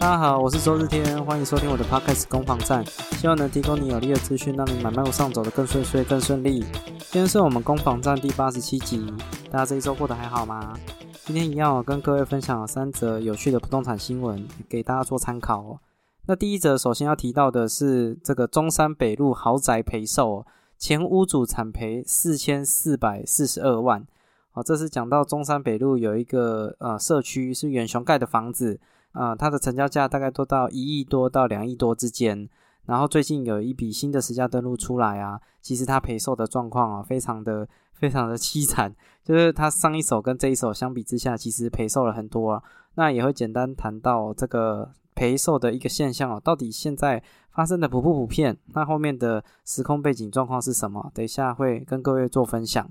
大家好，我是周日天，欢迎收听我的 Podcast 攻防战，希望能提供你有力的资讯，让你买卖路上走得更顺遂、更顺利。今天是我们攻防战第八十七集，大家这一周过得还好吗？今天一样哦，跟各位分享三则有趣的不动产新闻，给大家做参考哦。那第一则，首先要提到的是这个中山北路豪宅赔售，前屋主惨赔四千四百四十二万。哦，这是讲到中山北路有一个呃社区是远雄盖的房子，啊，它的成交价大概都到一亿多到两亿多之间。然后最近有一笔新的实价登录出来啊，其实它赔售的状况啊，非常的非常的凄惨，就是它上一手跟这一手相比之下，其实赔售了很多啊。那也会简单谈到这个赔售的一个现象哦，到底现在发生的普不普遍？那后面的时空背景状况是什么？等一下会跟各位做分享。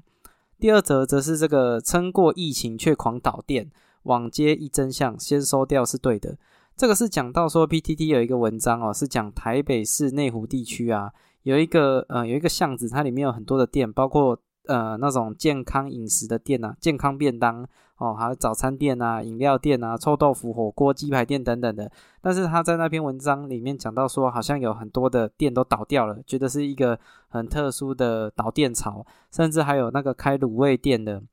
第二则则是这个撑过疫情却狂倒店，网街一真相，先收掉是对的。这个是讲到说 PTT 有一个文章哦，是讲台北市内湖地区啊，有一个呃有一个巷子，它里面有很多的店，包括呃那种健康饮食的店呐，健康便当。哦，还有早餐店啊、饮料店啊、臭豆腐、火锅、鸡排店等等的。但是他在那篇文章里面讲到说，好像有很多的店都倒掉了，觉得是一个很特殊的倒店潮，甚至还有那个开卤味店的，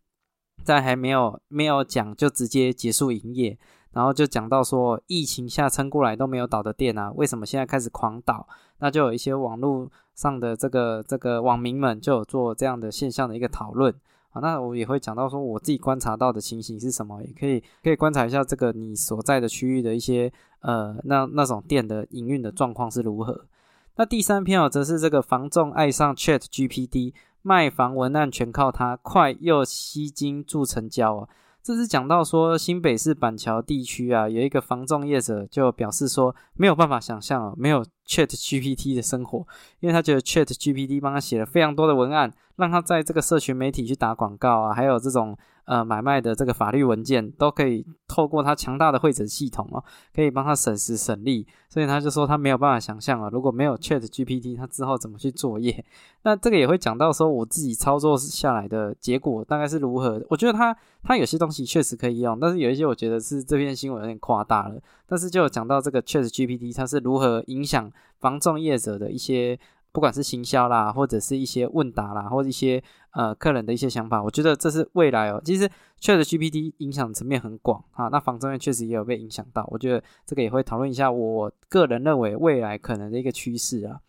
在还没有没有讲就直接结束营业。然后就讲到说，疫情下撑过来都没有倒的店啊，为什么现在开始狂倒？那就有一些网络上的这个这个网民们就有做这样的现象的一个讨论。啊，那我也会讲到说我自己观察到的情形是什么，也可以可以观察一下这个你所在的区域的一些呃那那种店的营运的状况是如何。那第三篇哦，则是这个房仲爱上 Chat GPT，卖房文案全靠它，快又吸金助成交啊。这是讲到说新北市板桥地区啊，有一个房仲业者就表示说没有办法想象哦，没有 Chat GPT 的生活，因为他觉得 Chat GPT 帮他写了非常多的文案，让他在这个社群媒体去打广告啊，还有这种。呃，买卖的这个法律文件都可以透过他强大的会诊系统哦，可以帮他省时省力，所以他就说他没有办法想象啊，如果没有 Chat GPT，他之后怎么去作业？那这个也会讲到说我自己操作下来的结果大概是如何？我觉得他他有些东西确实可以用，但是有一些我觉得是这篇新闻有点夸大了。但是就讲到这个 Chat GPT，它是如何影响防重业者的一些。不管是行销啦，或者是一些问答啦，或者一些呃客人的一些想法，我觉得这是未来哦。其实 Chat GPT 影响层面很广啊，那房中业确实也有被影响到。我觉得这个也会讨论一下，我个人认为未来可能的一个趋势啊。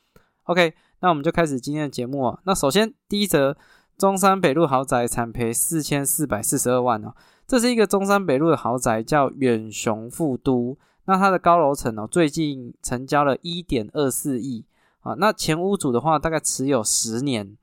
OK，那我们就开始今天的节目啊。那首先第一则，中山北路豪宅惨赔四千四百四十二万哦。这是一个中山北路的豪宅，叫远雄富都。那它的高楼层哦，最近成交了一点二四亿。啊，那前屋主的话大概持有十年，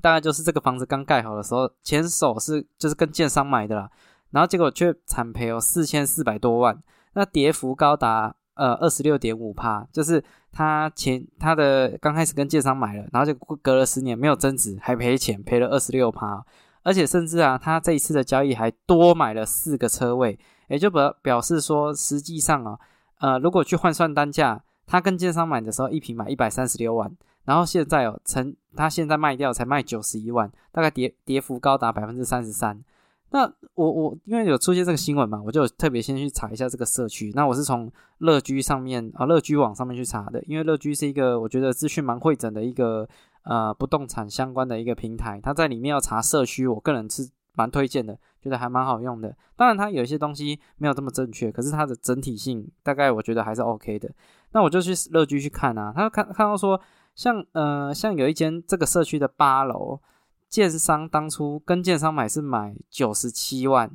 大概就是这个房子刚盖好的时候，前手是就是跟建商买的啦，然后结果却惨赔哦四千四百多万，那跌幅高达呃二十六点五趴，就是他前他的刚开始跟建商买了，然后就隔了十年没有增值，还赔钱赔了二十六趴，而且甚至啊，他这一次的交易还多买了四个车位，也就表表示说实际上啊，呃如果去换算单价。他跟建商买的时候，一平买一百三十六万，然后现在哦，成他现在卖掉才卖九十一万，大概跌跌幅高达百分之三十三。那我我因为有出现这个新闻嘛，我就特别先去查一下这个社区。那我是从乐居上面啊，乐居网上面去查的，因为乐居是一个我觉得资讯蛮会整的一个呃不动产相关的一个平台，它在里面要查社区，我个人是。蛮推荐的，觉得还蛮好用的。当然，它有一些东西没有这么正确，可是它的整体性大概我觉得还是 OK 的。那我就去乐居去看啊，他看看到说，像呃像有一间这个社区的八楼，建商当初跟建商买是买九十七万，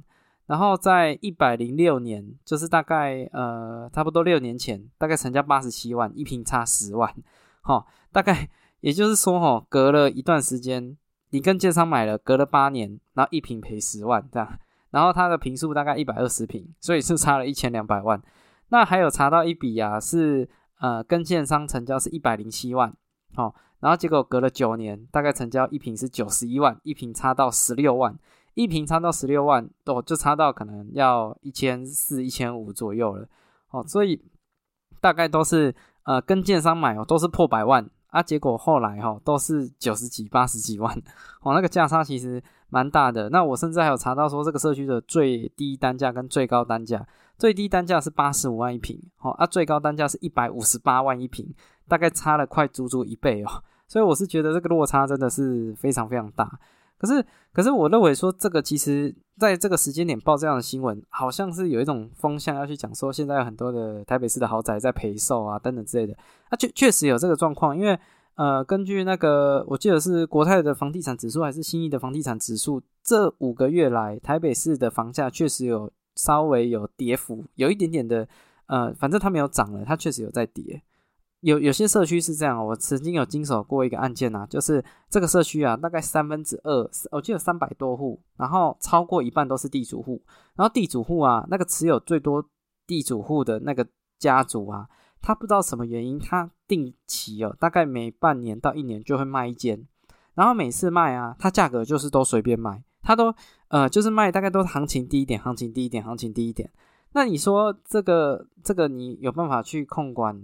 然后在一百零六年，就是大概呃差不多六年前，大概成交八十七万，一平差十万，哈，大概也就是说哈，隔了一段时间。你跟建商买了，隔了八年，然后一平赔十万这样，然后它的平数大概一百二十平，所以是差了一千两百万。那还有查到一笔啊，是呃跟建商成交是一百零七万，哦，然后结果隔了九年，大概成交一平是九十一万，一平差到十六万，一平差到十六万，哦，就差到可能要一千四、一千五左右了，哦，所以大概都是呃跟建商买哦，都是破百万。啊，结果后来哈都是九十几、八十几万，哦，那个价差其实蛮大的。那我甚至还有查到说，这个社区的最低单价跟最高单价最低单价是八十五万一平，哦，啊，最高单价是一百五十八万一平，大概差了快足足一倍哦。所以我是觉得这个落差真的是非常非常大。可是，可是我认为说这个其实在这个时间点报这样的新闻，好像是有一种风向要去讲说，现在有很多的台北市的豪宅在赔售啊等等之类的。啊，确确实有这个状况，因为呃，根据那个我记得是国泰的房地产指数还是新义的房地产指数，这五个月来台北市的房价确实有稍微有跌幅，有一点点的呃，反正它没有涨了，它确实有在跌。有有些社区是这样，我曾经有经手过一个案件啊，就是这个社区啊，大概三分之二，我记得三百多户，然后超过一半都是地主户，然后地主户啊，那个持有最多地主户的那个家族啊，他不知道什么原因，他定期哦，大概每半年到一年就会卖一间，然后每次卖啊，他价格就是都随便卖，他都呃就是卖大概都是行情低一点，行情低一点，行情低一点，那你说这个这个你有办法去控管？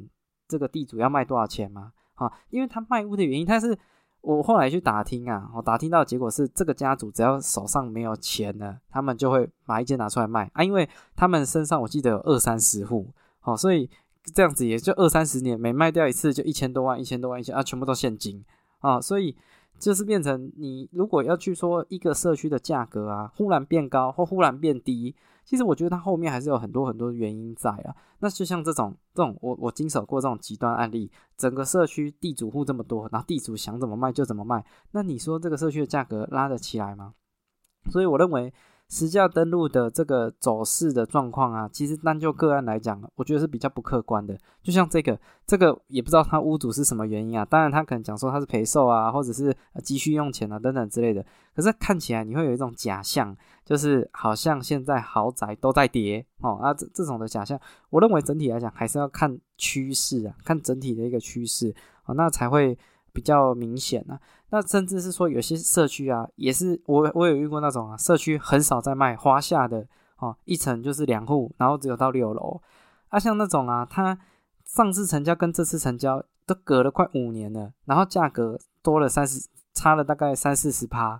这个地主要卖多少钱吗？啊，因为他卖屋的原因，他是我后来去打听啊，我打听到结果是，这个家族只要手上没有钱了，他们就会把一间拿出来卖啊，因为他们身上我记得有二三十户，哦，所以这样子也就二三十年，每卖掉一次就一千多万，一千多万，一千啊，全部都现金啊，所以就是变成你如果要去说一个社区的价格啊，忽然变高或忽然变低。其实我觉得它后面还是有很多很多原因在啊。那就像这种这种，我我经手过这种极端案例，整个社区地主户这么多，然后地主想怎么卖就怎么卖，那你说这个社区的价格拉得起来吗？所以我认为。实价登录的这个走势的状况啊，其实单就个案来讲，我觉得是比较不客观的。就像这个，这个也不知道他屋主是什么原因啊。当然，他可能讲说他是赔售啊，或者是急需用钱啊等等之类的。可是看起来你会有一种假象，就是好像现在豪宅都在跌哦啊，这这种的假象，我认为整体来讲还是要看趋势啊，看整体的一个趋势啊，那才会。比较明显啊。那甚至是说有些社区啊，也是我我有遇过那种啊，社区很少在卖华夏的哦，一层就是两户，然后只有到六楼啊，像那种啊，它上次成交跟这次成交都隔了快五年了，然后价格多了三十，差了大概三四十趴，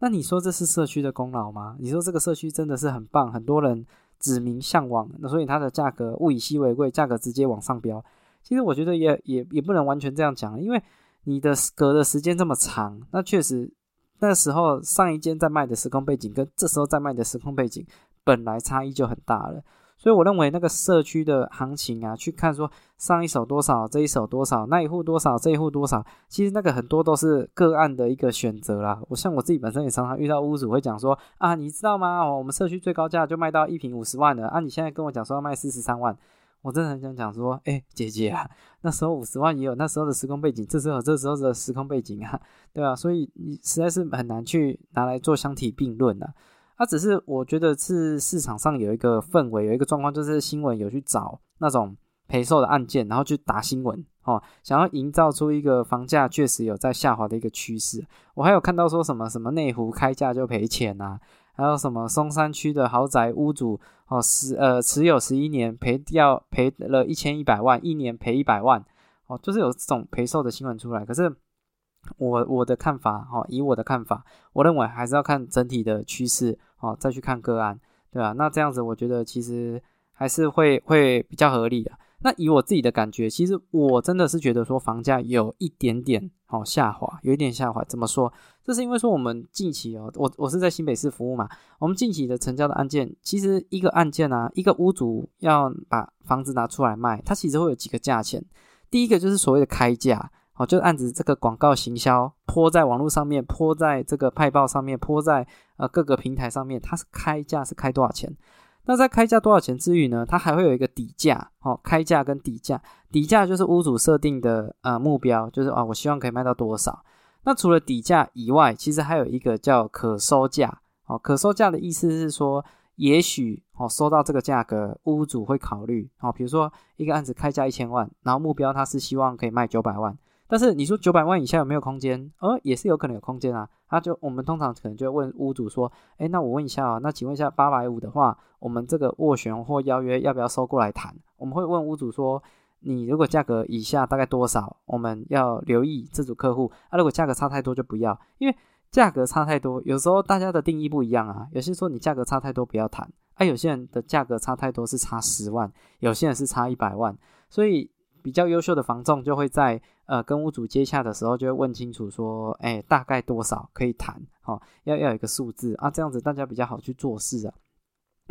那你说这是社区的功劳吗？你说这个社区真的是很棒，很多人指名向往，那所以它的价格物以稀为贵，价格直接往上飙。其实我觉得也也也不能完全这样讲，因为。你的隔的时间这么长，那确实那时候上一间在卖的时空背景跟这时候在卖的时空背景本来差异就很大了，所以我认为那个社区的行情啊，去看说上一手多少，这一手多少，那一户多少，这一户多少，其实那个很多都是个案的一个选择啦。我像我自己本身也常常遇到屋主会讲说啊，你知道吗？我们社区最高价就卖到一平五十万了啊，你现在跟我讲说要卖四十三万。我真的很想讲说，哎，姐姐啊，那时候五十万也有那时候的时空背景，这时候这时候的时空背景啊，对吧？所以你实在是很难去拿来做相提并论啊。它只是我觉得是市场上有一个氛围，有一个状况，就是新闻有去找那种赔售的案件，然后去打新闻哦，想要营造出一个房价确实有在下滑的一个趋势。我还有看到说什么什么内湖开价就赔钱啊。还有什么松山区的豪宅屋主哦，十呃持有十一年赔掉赔了一千一百万，一年赔一百万哦，就是有这种赔售的新闻出来。可是我我的看法哈，以我的看法，我认为还是要看整体的趋势哦，再去看个案，对吧？那这样子我觉得其实还是会会比较合理的。那以我自己的感觉，其实我真的是觉得说房价有一点点哦下滑，有一点下滑。怎么说？这是因为说我们近期哦，我我是在新北市服务嘛，我们近期的成交的案件，其实一个案件啊，一个屋主要把房子拿出来卖，它其实会有几个价钱。第一个就是所谓的开价，哦，就是案子这个广告行销泼在网络上面，泼在这个派报上面，泼在呃各个平台上面，它是开价是开多少钱？那在开价多少钱之余呢？它还会有一个底价哦，开价跟底价，底价就是屋主设定的呃目标，就是啊，我希望可以卖到多少。那除了底价以外，其实还有一个叫可收价哦，可收价的意思是说，也许哦收到这个价格，屋主会考虑哦，比如说一个案子开价一千万，然后目标他是希望可以卖九百万。但是你说九百万以下有没有空间？呃，也是有可能有空间啊。他就我们通常可能就会问屋主说：“哎，那我问一下啊，那请问一下八百五的话，我们这个斡旋或邀约要不要收过来谈？”我们会问屋主说：“你如果价格以下大概多少？我们要留意这组客户啊。如果价格差太多就不要，因为价格差太多，有时候大家的定义不一样啊。有些说你价格差太多不要谈啊，有些人的价格差太多，是差十万，有些人是差一百万，所以比较优秀的房仲就会在呃跟屋主接洽的时候，就会问清楚说，哎，大概多少可以谈，哦，要要有一个数字啊，这样子大家比较好去做事啊。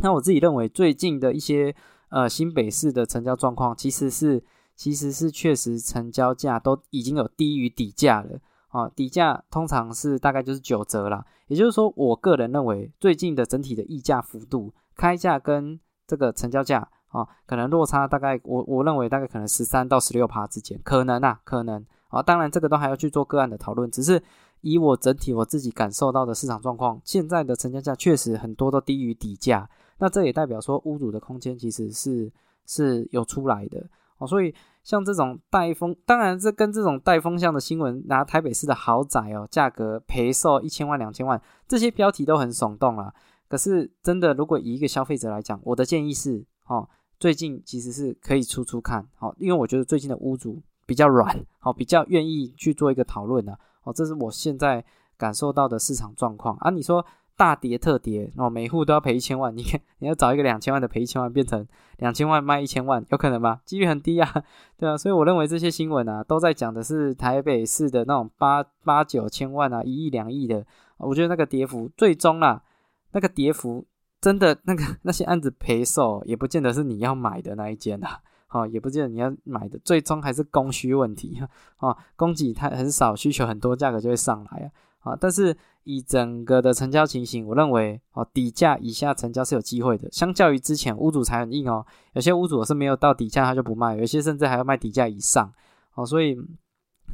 那我自己认为最近的一些呃新北市的成交状况，其实是其实是确实成交价都已经有低于底价了。啊，底价通常是大概就是九折啦，也就是说，我个人认为最近的整体的溢价幅度，开价跟这个成交价啊，可能落差大概我我认为大概可能十三到十六趴之间，可能啊，可能啊，当然这个都还要去做个案的讨论，只是以我整体我自己感受到的市场状况，现在的成交价确实很多都低于底价，那这也代表说屋主的空间其实是是有出来的哦，所以。像这种带风，当然这跟这种带风向的新闻，拿台北市的豪宅哦，价格赔售一千万、两千万，这些标题都很耸动了。可是真的，如果以一个消费者来讲，我的建议是，哦，最近其实是可以出出看，好，因为我觉得最近的屋主比较软，好，比较愿意去做一个讨论的，哦，这是我现在感受到的市场状况啊。你说？大跌特跌哦，每户都要赔一千万。你看，你要找一个两千万的赔一千万，变成两千万卖一千万，有可能吗？几率很低啊，对啊。所以我认为这些新闻啊，都在讲的是台北市的那种八八九千万啊，一亿两亿的。我觉得那个跌幅最终啊，那个跌幅真的那个那些案子赔售，也不见得是你要买的那一间啊，哦，也不见得你要买的，最终还是供需问题啊，供给它很少，需求很多，价格就会上来啊。啊，但是以整个的成交情形，我认为哦，底价以下成交是有机会的。相较于之前，屋主才很硬哦，有些屋主是没有到底价他就不卖，有些甚至还要卖底价以上。哦，所以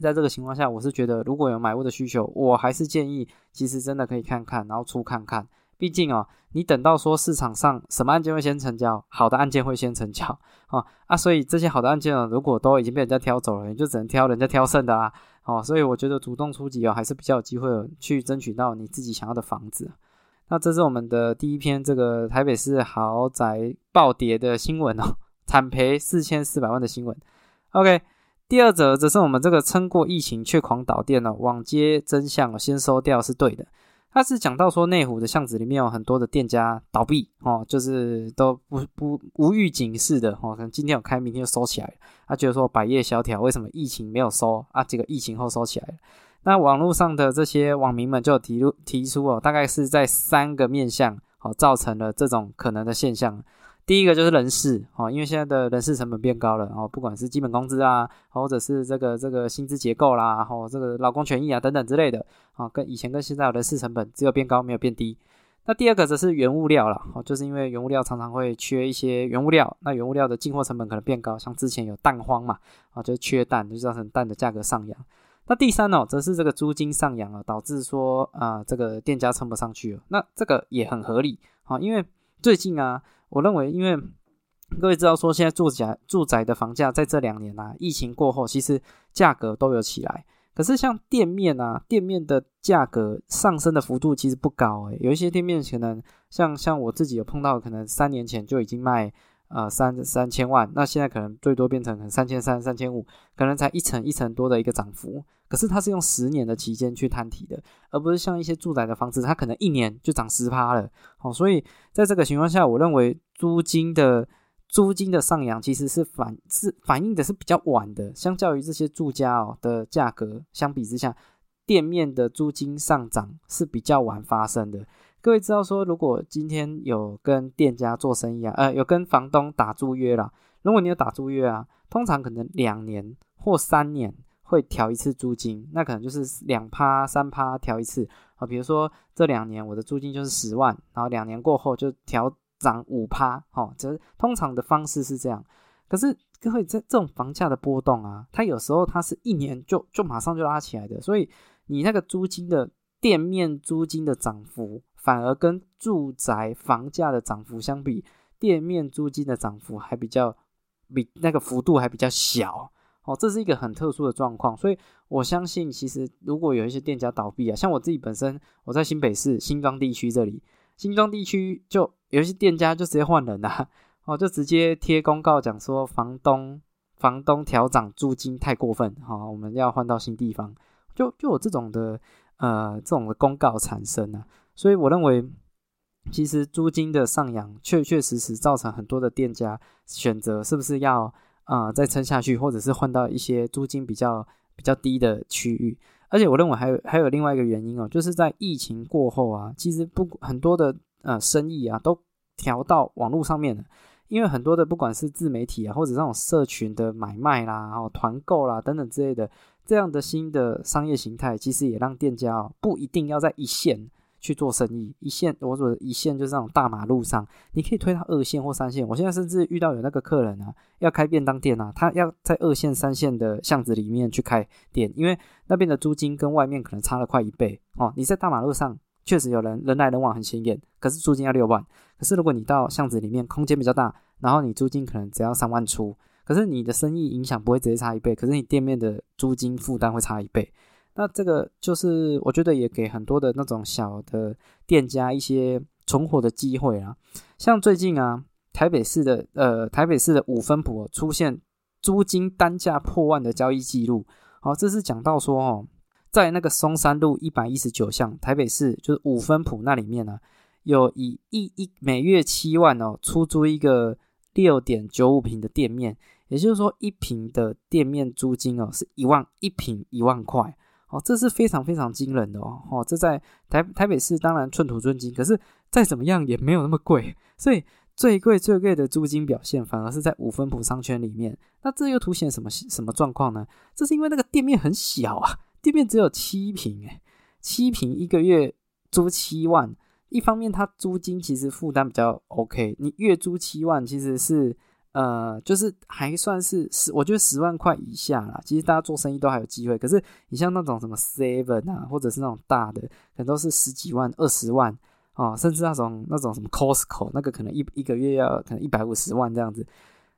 在这个情况下，我是觉得如果有买屋的需求，我还是建议其实真的可以看看，然后出看看。毕竟哦，你等到说市场上什么案件会先成交，好的案件会先成交哦啊，所以这些好的案件呢，如果都已经被人家挑走了，你就只能挑人家挑剩的啦。哦，所以我觉得主动出击哦，还是比较有机会去争取到你自己想要的房子。那这是我们的第一篇这个台北市豪宅暴跌的新闻哦，惨赔四千四百万的新闻。OK，第二则则是我们这个撑过疫情却狂倒店哦，网街真相哦先收掉是对的。他是讲到说内湖的巷子里面有很多的店家倒闭哦，就是都不不无预警式的哦，可能今天有开，明天就收起来了。他觉得说百业萧条，为什么疫情没有收啊？这个疫情后收起来了。那网络上的这些网民们就提提出哦，大概是在三个面向哦，造成了这种可能的现象。第一个就是人事哦，因为现在的人事成本变高了哦，不管是基本工资啊，或者是这个这个薪资结构啦，然后这个劳工权益啊等等之类的啊，跟以前跟现在的人事成本只有变高没有变低。那第二个则是原物料了哦，就是因为原物料常常会缺一些原物料，那原物料的进货成本可能变高，像之前有蛋荒嘛啊，就是缺蛋，就造成蛋的价格上扬。那第三呢，则是这个租金上扬啊，导致说啊这个店家撑不上去了。那这个也很合理啊，因为最近啊。我认为，因为各位知道说，现在住宅住宅的房价在这两年啊，疫情过后，其实价格都有起来。可是像店面啊，店面的价格上升的幅度其实不高诶，有一些店面可能像像我自己有碰到，可能三年前就已经卖呃三三千万，那现在可能最多变成可能三千三、三千五，可能才一层一层多的一个涨幅。可是它是用十年的期间去摊提的，而不是像一些住宅的房子，它可能一年就涨十趴了。好，所以在这个情况下，我认为租金的租金的上扬其实是反是反映的是比较晚的，相较于这些住家哦的价格相比之下，店面的租金上涨是比较晚发生的。各位知道说，如果今天有跟店家做生意啊，呃，有跟房东打租约了，如果你有打租约啊，通常可能两年或三年。会调一次租金，那可能就是两趴三趴调一次啊。比如说这两年我的租金就是十万，然后两年过后就调涨五趴，哦，这通常的方式是这样。可是各位这这种房价的波动啊，它有时候它是一年就就马上就拉起来的，所以你那个租金的店面租金的涨幅，反而跟住宅房价的涨幅相比，店面租金的涨幅还比较比那个幅度还比较小。哦，这是一个很特殊的状况，所以我相信，其实如果有一些店家倒闭啊，像我自己本身，我在新北市新庄地区这里，新庄地区就有一些店家就直接换人啦，哦，就直接贴公告讲说，房东房东调涨租金太过分，哈，我们要换到新地方，就就有这种的呃这种的公告产生啊，所以我认为其实租金的上扬确确实实造成很多的店家选择是不是要啊再撑下去，或者是换到一些租金比较比较低的区域。而且我认为还有还有另外一个原因哦，就是在疫情过后啊，其实不很多的呃生意啊都调到网络上面了，因为很多的不管是自媒体啊，或者这种社群的买卖啦，然后团购啦等等之类的这样的新的商业形态，其实也让店家哦不一定要在一线。去做生意，一线我说一线就是那种大马路上，你可以推到二线或三线。我现在甚至遇到有那个客人啊，要开便当店啊，他要在二线、三线的巷子里面去开店，因为那边的租金跟外面可能差了快一倍哦。你在大马路上确实有人人来人往很显眼，可是租金要六万。可是如果你到巷子里面，空间比较大，然后你租金可能只要三万出，可是你的生意影响不会直接差一倍，可是你店面的租金负担会差一倍。那这个就是我觉得也给很多的那种小的店家一些存活的机会啊。像最近啊，台北市的呃台北市的五分埔出现租金单价破万的交易记录。好，这是讲到说哦，在那个松山路一百一十九巷台北市就是五分埔那里面呢，有以一一每月七万哦出租一个六点九五平的店面，也就是说一平的店面租金哦是一万一平一万块。哦，这是非常非常惊人的哦！哦，这在台台北市当然寸土寸金，可是再怎么样也没有那么贵，所以最贵最贵的租金表现反而是在五分埔商圈里面。那这又凸显什么什么状况呢？这是因为那个店面很小啊，店面只有七平，诶，七平一个月租七万，一方面它租金其实负担比较 OK，你月租七万其实是。呃，就是还算是十，我觉得十万块以下啦。其实大家做生意都还有机会。可是你像那种什么 Seven 啊，或者是那种大的，可能都是十几万、二十万啊，甚至那种那种什么 Costco 那个可能一一个月要可能一百五十万这样子。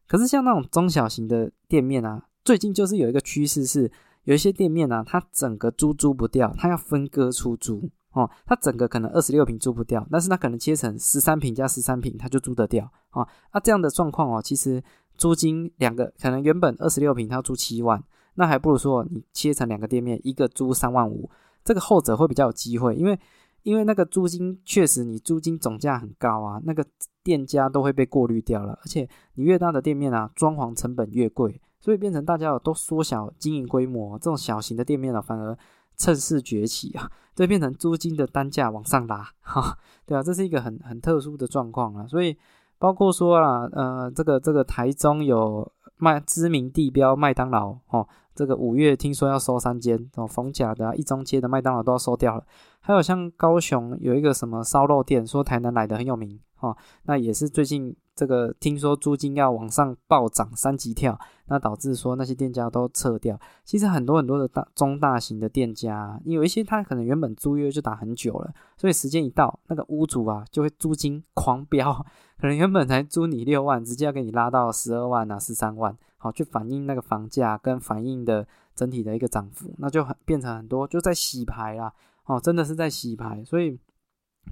可是像那种中小型的店面啊，最近就是有一个趋势是，有一些店面啊，它整个租租不掉，它要分割出租。哦，它整个可能二十六平租不掉，但是它可能切成十三平加十三平，它就租得掉啊。那这样的状况哦，其实租金两个可能原本二十六平它租七万，那还不如说你切成两个店面，一个租三万五，这个后者会比较有机会，因为因为那个租金确实你租金总价很高啊，那个店家都会被过滤掉了，而且你越大的店面啊，装潢成本越贵，所以变成大家都缩小经营规模，这种小型的店面呢，反而。趁势崛起啊，这变成租金的单价往上拉，哈，对啊，这是一个很很特殊的状况啊。所以包括说啦，呃，这个这个台中有卖知名地标麦当劳，哦，这个五月听说要收三间，哦，逢甲的、一中街的麦当劳都要收掉了。还有像高雄有一个什么烧肉店，说台南来的很有名，哦，那也是最近。这个听说租金要往上暴涨三级跳，那导致说那些店家都撤掉。其实很多很多的大中大型的店家，有一些他可能原本租约就打很久了，所以时间一到，那个屋主啊就会租金 狂飙，可能原本才租你六万，直接要给你拉到十二万啊十三万，好去反映那个房价跟反映的整体的一个涨幅，那就很变成很多就在洗牌啦，哦，真的是在洗牌，所以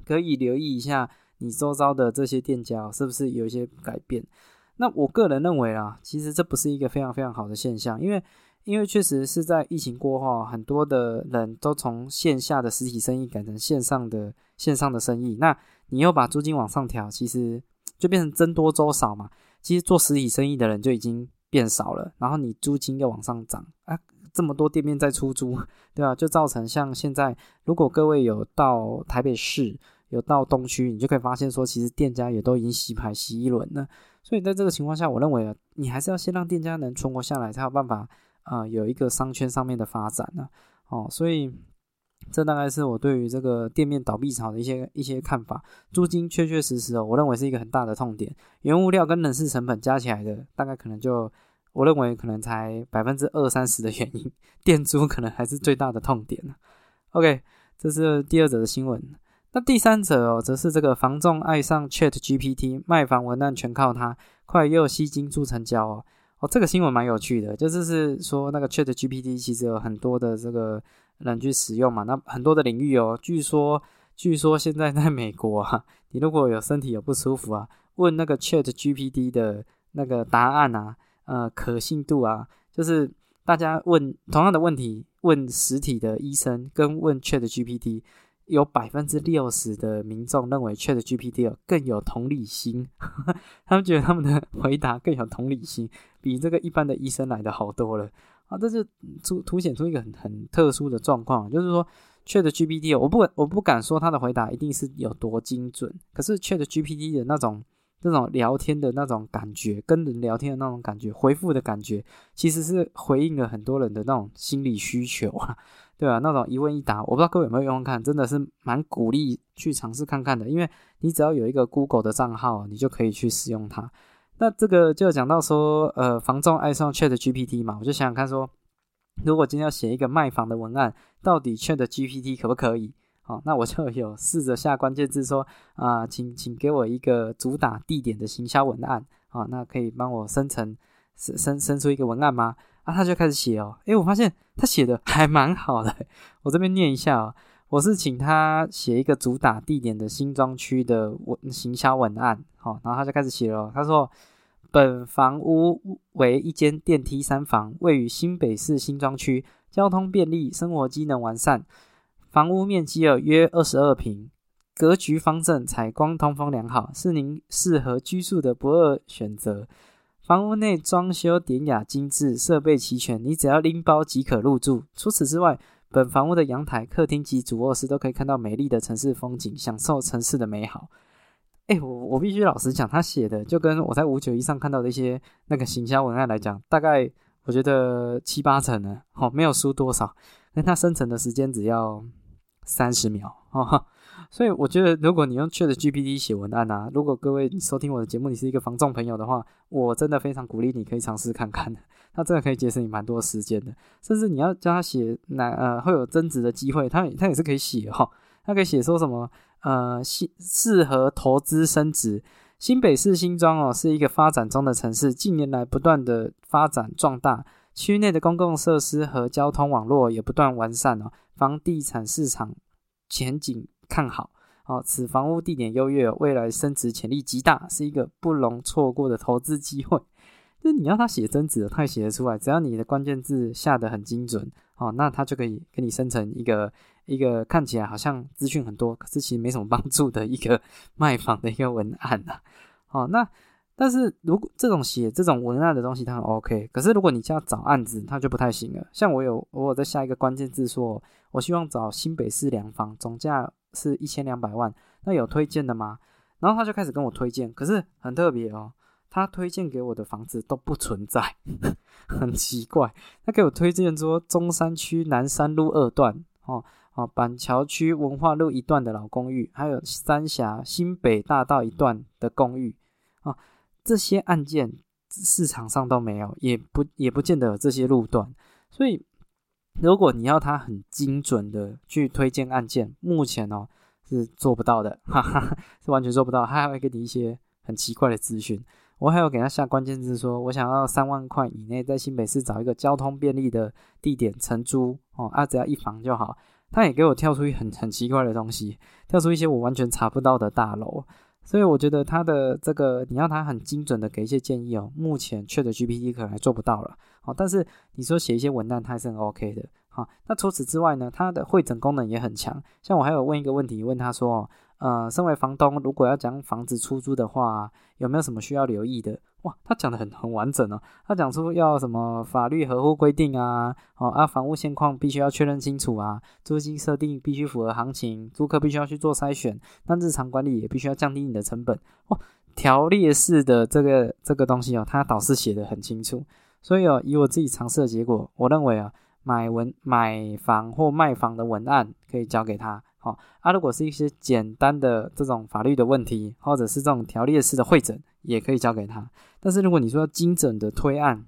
可以留意一下。你周遭的这些店家是不是有一些改变？那我个人认为啊，其实这不是一个非常非常好的现象，因为因为确实是在疫情过后，很多的人都从线下的实体生意改成线上的线上的生意。那你又把租金往上调，其实就变成增多周少嘛。其实做实体生意的人就已经变少了，然后你租金又往上涨啊，这么多店面在出租，对吧？就造成像现在，如果各位有到台北市。有到东区，你就可以发现说，其实店家也都已经洗牌洗一轮了。所以在这个情况下，我认为啊，你还是要先让店家能存活下来，才有办法啊，有一个商圈上面的发展呢。哦，所以这大概是我对于这个店面倒闭潮的一些一些看法。租金确确实实哦，我认为是一个很大的痛点。原物料跟人事成本加起来的，大概可能就我认为可能才百分之二三十的原因，店租可能还是最大的痛点呢。OK，这是第二则的新闻。那第三者哦，则是这个房仲爱上 Chat GPT，卖房文案全靠它，快又吸金助成交哦。哦，这个新闻蛮有趣的，就是是说那个 Chat GPT 其实有很多的这个人去使用嘛，那很多的领域哦。据说，据说现在在美国啊，你如果有身体有不舒服啊，问那个 Chat GPT 的那个答案啊，呃，可信度啊，就是大家问同样的问题，问实体的医生跟问 Chat GPT。有百分之六十的民众认为 Chat GPT 更有同理心，他们觉得他们的回答更有同理心，比这个一般的医生来的好多了啊！这是突凸显出一个很很特殊的状况，就是说 Chat GPT，我不我不敢说他的回答一定是有多精准，可是 Chat GPT 的那种这种聊天的那种感觉，跟人聊天的那种感觉，回复的感觉，其实是回应了很多人的那种心理需求啊。对啊，那种一问一答，我不知道各位有没有用看，真的是蛮鼓励去尝试看看的。因为你只要有一个 Google 的账号，你就可以去使用它。那这个就讲到说，呃，房仲爱上 Chat GPT 嘛，我就想想看说，如果今天要写一个卖房的文案，到底 Chat GPT 可不可以？好，那我就有试着下关键字说，啊，请请给我一个主打地点的行销文案，啊，那可以帮我生成生生生出一个文案吗？啊，他就开始写哦，诶，我发现他写的还蛮好的。我这边念一下哦，我是请他写一个主打地点的新庄区的文行销文案，好，然后他就开始写了。他说，本房屋为一间电梯三房，位于新北市新庄区，交通便利，生活机能完善，房屋面积有约二十二平，格局方正，采光通风良好，是您适合居住的不二选择。房屋内装修典雅精致，设备齐全，你只要拎包即可入住。除此之外，本房屋的阳台、客厅及主卧室都可以看到美丽的城市风景，享受城市的美好。哎，我我必须老实讲，他写的就跟我在五九一上看到的一些那个行销文案来讲，大概我觉得七八成呢，哦，没有输多少。那它生成的时间只要三十秒，哈。所以我觉得，如果你用 Chat GPT 写文案啊，如果各位收听我的节目，你是一个防重朋友的话，我真的非常鼓励你可以尝试看看的，它真的可以节省你蛮多时间的。甚至你要叫他写那呃会有增值的机会，他他也是可以写哈，他可以写说什么呃适适合投资升值。新北市新庄哦是一个发展中的城市，近年来不断的发展壮大，区内的公共设施和交通网络也不断完善哦，房地产市场前景。看好哦，此房屋地点优越，未来升值潜力极大，是一个不容错过的投资机会。就你要他写增值，他也写得出来，只要你的关键字下得很精准哦，那他就可以给你生成一个一个看起来好像资讯很多，可是其实没什么帮助的一个卖房的一个文案呐。哦，那但是如果这种写这种文案的东西，它很 OK，可是如果你叫找案子，它就不太行了。像我有我有在下一个关键字说，我希望找新北市两房，总价。是一千两百万，那有推荐的吗？然后他就开始跟我推荐，可是很特别哦，他推荐给我的房子都不存在，很奇怪。他给我推荐说中山区南山路二段，哦哦，板桥区文化路一段的老公寓，还有三峡新北大道一段的公寓，啊，这些案件市场上都没有，也不也不见得有这些路段，所以。如果你要他很精准的去推荐案件，目前哦是做不到的，哈哈，是完全做不到。他还会给你一些很奇怪的资讯。我还有给他下关键字，说我想要三万块以内在新北市找一个交通便利的地点承租哦，啊只要一房就好。他也给我跳出一很很奇怪的东西，跳出一些我完全查不到的大楼。所以我觉得他的这个你要他很精准的给一些建议哦，目前 Chat GPT 可能还做不到了。好，但是你说写一些文案，它还是很 OK 的。好，那除此之外呢，它的会诊功能也很强。像我还有问一个问题，问他说，呃，身为房东，如果要将房子出租的话，有没有什么需要留意的？哇，他讲的很很完整哦。他讲出要什么法律合乎规定啊，哦啊，房屋现况必须要确认清楚啊，租金设定必须符合行情，租客必须要去做筛选，那日常管理也必须要降低你的成本。哇，条列式的这个这个东西哦，他导师写的很清楚。所以哦，以我自己尝试的结果，我认为啊，买文买房或卖房的文案可以交给他。好，啊，如果是一些简单的这种法律的问题，或者是这种条例式的会诊，也可以交给他。但是如果你说要精准的推案，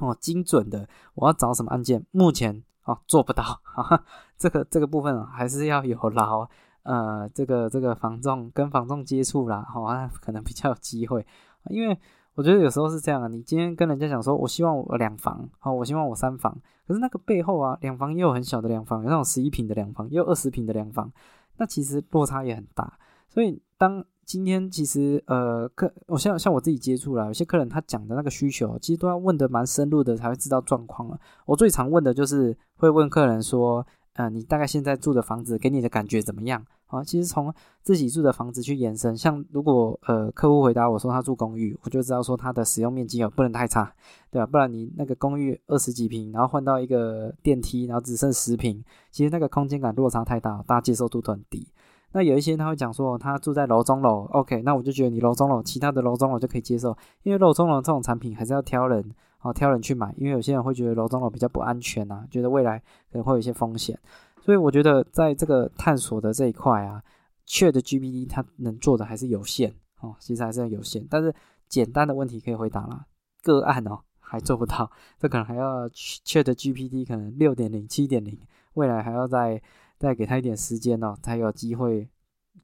哦，精准的，我要找什么案件，目前哦做不到。哈哈，这个这个部分还是要有劳呃这个这个房仲跟房仲接触啦，好啊，可能比较有机会，因为。我觉得有时候是这样啊，你今天跟人家讲说，我希望我两房，好，我希望我三房，可是那个背后啊，两房也有很小的两房，有那种十一平的两房，也有二十平的两房，那其实落差也很大。所以当今天其实呃客，我像像我自己接触了，有些客人他讲的那个需求，其实都要问的蛮深入的才会知道状况了。我最常问的就是会问客人说，呃，你大概现在住的房子给你的感觉怎么样？啊，其实从自己住的房子去延伸，像如果呃客户回答我说他住公寓，我就知道说他的使用面积哦不能太差，对吧？不然你那个公寓二十几平，然后换到一个电梯，然后只剩十平，其实那个空间感落差太大，大家接受度都很低。那有一些他会讲说他住在楼中楼，OK，那我就觉得你楼中楼，其他的楼中楼就可以接受，因为楼中楼这种产品还是要挑人哦，挑人去买，因为有些人会觉得楼中楼比较不安全啊，觉得未来可能会有一些风险。所以我觉得在这个探索的这一块啊，Chat GPT 它能做的还是有限哦，其实还是有限。但是简单的问题可以回答啦，个案哦还做不到，这可能还要 Chat GPT 可能六点零、七点零，未来还要再再给他一点时间哦，才有机会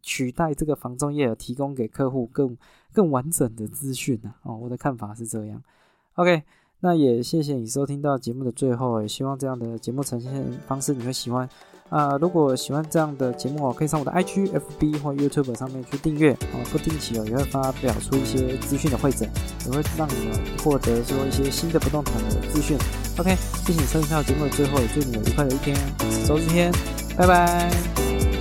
取代这个防中业，提供给客户更更完整的资讯呢。哦，我的看法是这样。OK。那也谢谢你收听到节目的最后，也希望这样的节目呈现方式你会喜欢啊！如果喜欢这样的节目哦，可以上我的 IG、FB 或 YouTube 上面去订阅哦，不定期哦也会发表出一些资讯的会诊，也会让你们获得说一些新的不动产的资讯。OK，谢谢你收听到节目的最后，也祝你有愉快的一天，周日天，拜拜。